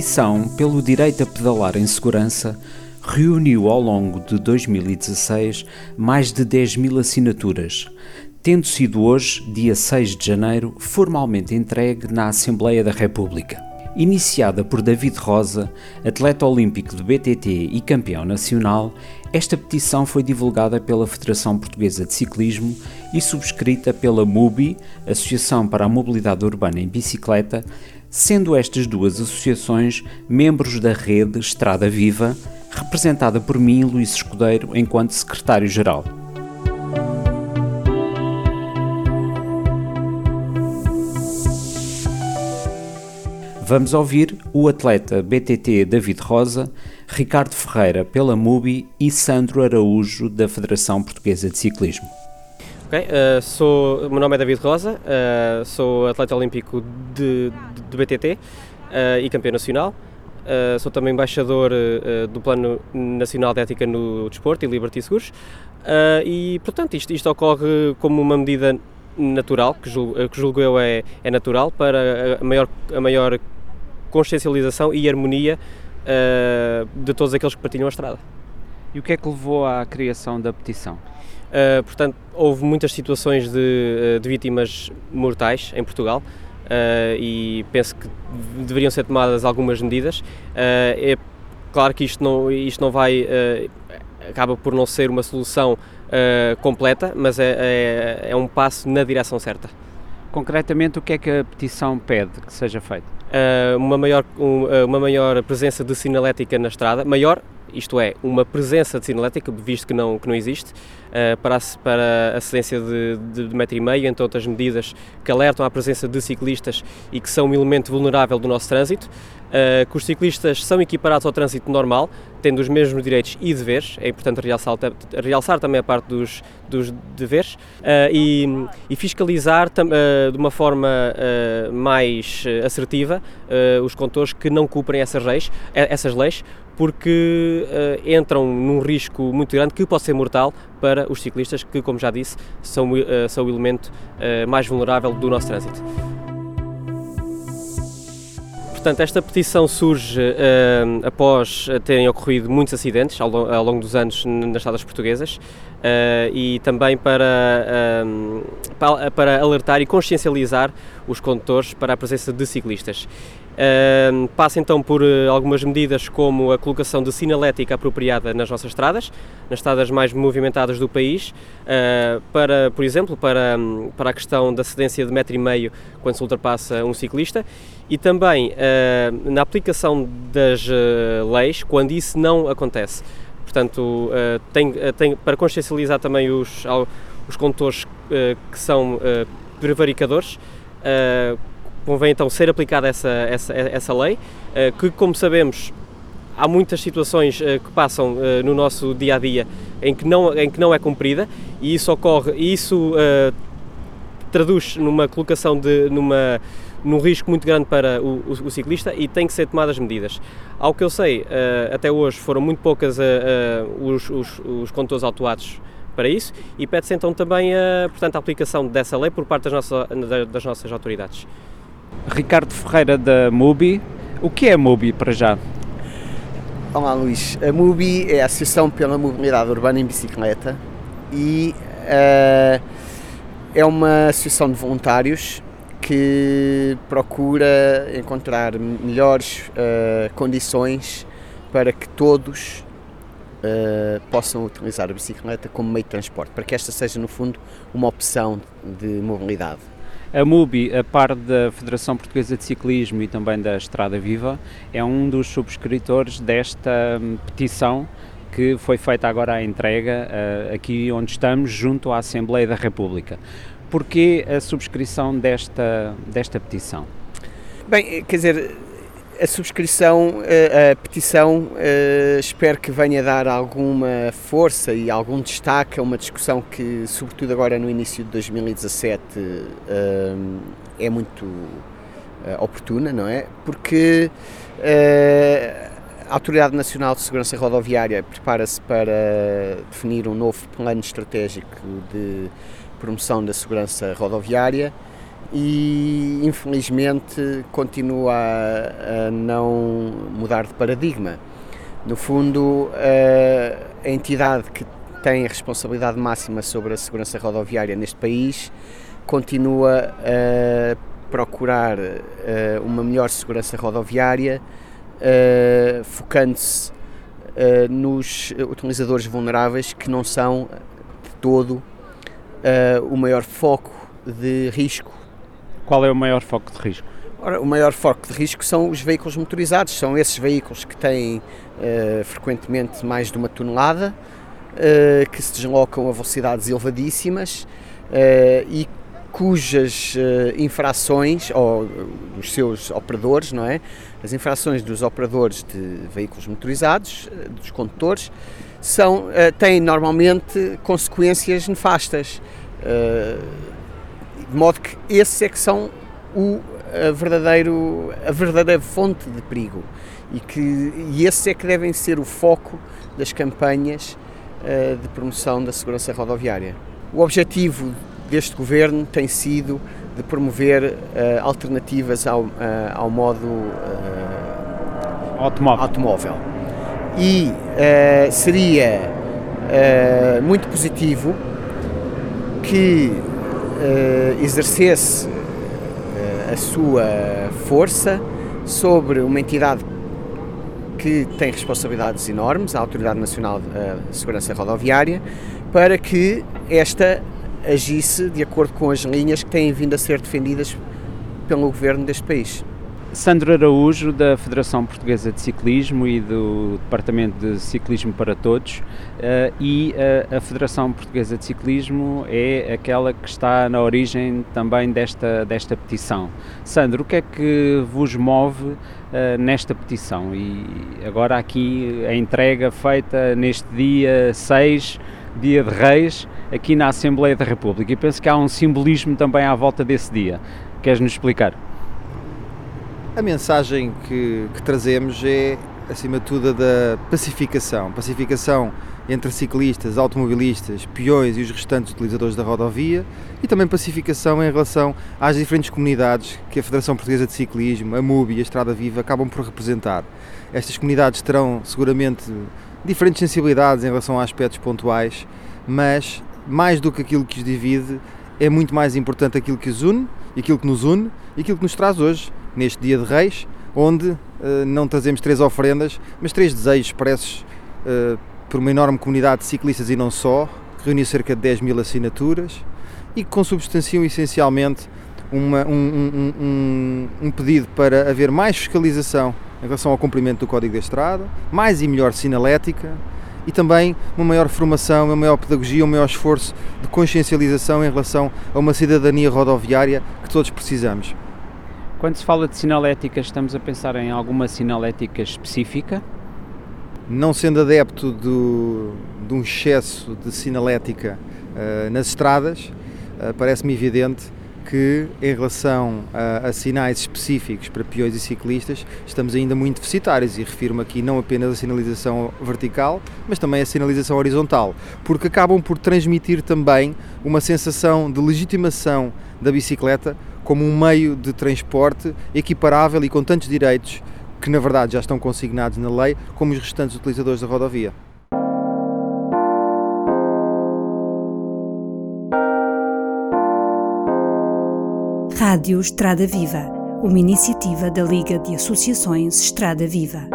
petição pelo direito a pedalar em segurança reuniu ao longo de 2016 mais de 10 mil assinaturas, tendo sido hoje, dia 6 de janeiro, formalmente entregue na Assembleia da República. Iniciada por David Rosa, atleta olímpico de BTT e campeão nacional, esta petição foi divulgada pela Federação Portuguesa de Ciclismo e subscrita pela MUBI, Associação para a Mobilidade Urbana em Bicicleta, sendo estas duas associações membros da rede Estrada Viva, representada por mim, Luís Escudeiro, enquanto secretário-geral. Vamos ouvir o atleta BTT David Rosa, Ricardo Ferreira pela MUBI e Sandro Araújo da Federação Portuguesa de Ciclismo. Ok, uh, sou, o meu nome é David Rosa, uh, sou atleta olímpico de, de, de BTT uh, eh, e campeão nacional. sou também embaixador do Plano Nacional de Ética no Desporto e Liberty Seguros. e, portanto, isto, isto ocorre como uma medida natural, que julgo, que julgo eu é, é natural, para a maior, a maior consciencialização e harmonia de todos aqueles que partilham a estrada. E o que é que levou à criação da petição? Uh, portanto, houve muitas situações de, de vítimas mortais em Portugal uh, e penso que deveriam ser tomadas algumas medidas. Uh, é claro que isto não, isto não vai, acaba por não ser uma solução completa, mas é, é, é, um passo na direção certa. Concretamente, o que é que a petição pede que seja feito? uma, maior, uma maior presença de sinalética na estrada, maior isto é, uma presença de sinalética, visto que não, que não existe, uh, para, a, para a cedência de, de, de, metro e meio, entre outras medidas que alertam à presença de ciclistas e que são um elemento vulnerável do nosso trânsito, uh, que os ciclistas são equiparados ao trânsito normal, tendo os mesmos direitos e deveres, é importante realçar, realçar também a parte dos, dos deveres, uh, e, e, fiscalizar de uma forma mais assertiva os condutores que não cumprem essas leis, essas leis porque uh, entram num risco muito grande que pode ser mortal para os ciclistas, que, como já disse, são, uh, são o elemento uh, mais vulnerável do nosso trânsito. Portanto, esta petição surge uh, após terem ocorrido muitos acidentes ao, ao longo dos anos nas estradas portuguesas uh, e também para, para, alertar e consciencializar os condutores para a presença de ciclistas. Uh, passa então por algumas medidas como a colocação de sinalética apropriada nas nossas estradas, nas estradas mais movimentadas do país, para, por exemplo, para, um, para a questão da cedência de metro e meio quando se ultrapassa um ciclista e também na aplicação das leis quando isso não acontece. Portanto, tem, tem, para consciencializar também os, os condutores que são prevaricadores, convém então ser aplicada essa, essa, essa lei, que como sabemos há muitas situações que passam no nosso dia a dia em que não, em que não é cumprida e isso ocorre, e isso traduz numa colocação de numa num risco muito grande para o, o, o, ciclista e tem que ser tomadas medidas. Ao que eu sei, até hoje foram muito poucas os, os, os condutores autuados para isso e pede-se então também a, portanto, a aplicação dessa lei por parte das, nossa, das nossas autoridades. Ricardo Ferreira da MUBI. O que é a MUBI para já? Olá Luís, a MUBI é a Associação pela Mobilidade Urbana em Bicicleta e uh, é uma associação de voluntários que procura encontrar melhores uh, condições para que todos uh, possam utilizar a bicicleta como meio de transporte, para que esta seja no fundo uma opção de mobilidade. A MUBI, a par da Federação Portuguesa de Ciclismo e também da Estrada Viva, é um dos subscritores desta hum, petição que foi feita agora a entrega uh, aqui onde estamos, junto à Assembleia da República. Porquê a subscrição desta, desta petição? Bem, quer dizer, a subscrição, eh, a petição, eh, espero que venha dar alguma força e algum destaque a uma discussão que, sobretudo agora no início de 2017, eh, é muito oportuna, não é? Porque a Autoridade Nacional de Segurança Rodoviária prepara-se para definir um novo plano estratégico de promoção da segurança rodoviária e infelizmente continua a, não mudar de paradigma. No fundo, a, entidade que tem a responsabilidade máxima sobre a segurança rodoviária neste país continua a procurar uma melhor segurança rodoviária, focando-se nos utilizadores vulneráveis que não são de todo o maior foco de risco. Qual é o maior foco de risco? Ora, o maior foco de risco são os veículos motorizados, são esses veículos que têm frequentemente mais de uma tonelada, que se deslocam a velocidades elevadíssimas e cujas uh, infrações, ou dos seus operadores, não é? As infrações dos operadores de veículos motorizados, uh, dos condutores, são, uh, têm normalmente consequências nefastas. de modo que esses é que são o a, verdadeiro, a verdadeira fonte de perigo e, que, e esses é que devem ser o foco das campanhas de promoção da segurança rodoviária. O objetivo deste governo tem sido de promover uh, alternativas ao, uh, ao modo uh, automóvel. automóvel. E seria muito positivo que exercesse a sua força sobre uma entidade que tem responsabilidades enormes, a Autoridade Nacional de Segurança Rodoviária, para que esta agisse de acordo com as linhas que têm vindo a ser defendidas pelo governo deste país. Sandro Araújo, da Federação Portuguesa de Ciclismo e do Departamento de Ciclismo para Todos, uh, e uh, a Federação Portuguesa de Ciclismo é aquela que está na origem também desta, desta petição. Sandro, o que é que vos move uh, nesta petição? E agora aqui a entrega feita neste dia 6, dia de Reis, aqui na Assembleia da República. E penso que há um simbolismo também à volta desse dia. Queres-nos explicar? A mensagem que, que trazemos é, acima de tudo, a da pacificação. Pacificação entre ciclistas, automobilistas, peões e os restantes utilizadores da rodovia e também pacificação em relação às diferentes comunidades que a Federação Portuguesa de Ciclismo, a MUB e a Estrada Viva acabam por representar. Estas comunidades terão seguramente diferentes sensibilidades em relação a aspectos pontuais, mas mais do que aquilo que os divide, é muito mais importante aquilo que os une, aquilo que nos une e aquilo que nos traz hoje, neste dia de Reis, onde uh, não trazemos três ofrendas, mas três desejos expressos uh, por uma enorme comunidade de ciclistas e não só, que reuniu cerca de 10 mil assinaturas e que consubstanciam essencialmente uma, um, um, um, um pedido para haver mais fiscalização em relação ao cumprimento do Código da Estrada, mais e melhor sinalética, e também uma maior formação, uma maior pedagogia, um maior esforço de consciencialização em relação a uma cidadania rodoviária que todos precisamos. Quando se fala de sinalética, estamos a pensar em alguma sinalética específica? Não sendo adepto do, de um excesso de sinalética uh, nas estradas, uh, parece-me evidente que, em relação a, a, sinais específicos para peões e ciclistas, estamos ainda muito deficitários e refiro-me aqui não apenas a sinalização vertical, mas também a sinalização horizontal, porque acabam por transmitir também uma sensação de legitimação da bicicleta como um meio de transporte equiparável e com tantos direitos que, na verdade, já estão consignados na lei, como os restantes utilizadores da rodovia. Rádio Estrada Viva, uma iniciativa da Liga de Associações Estrada Viva.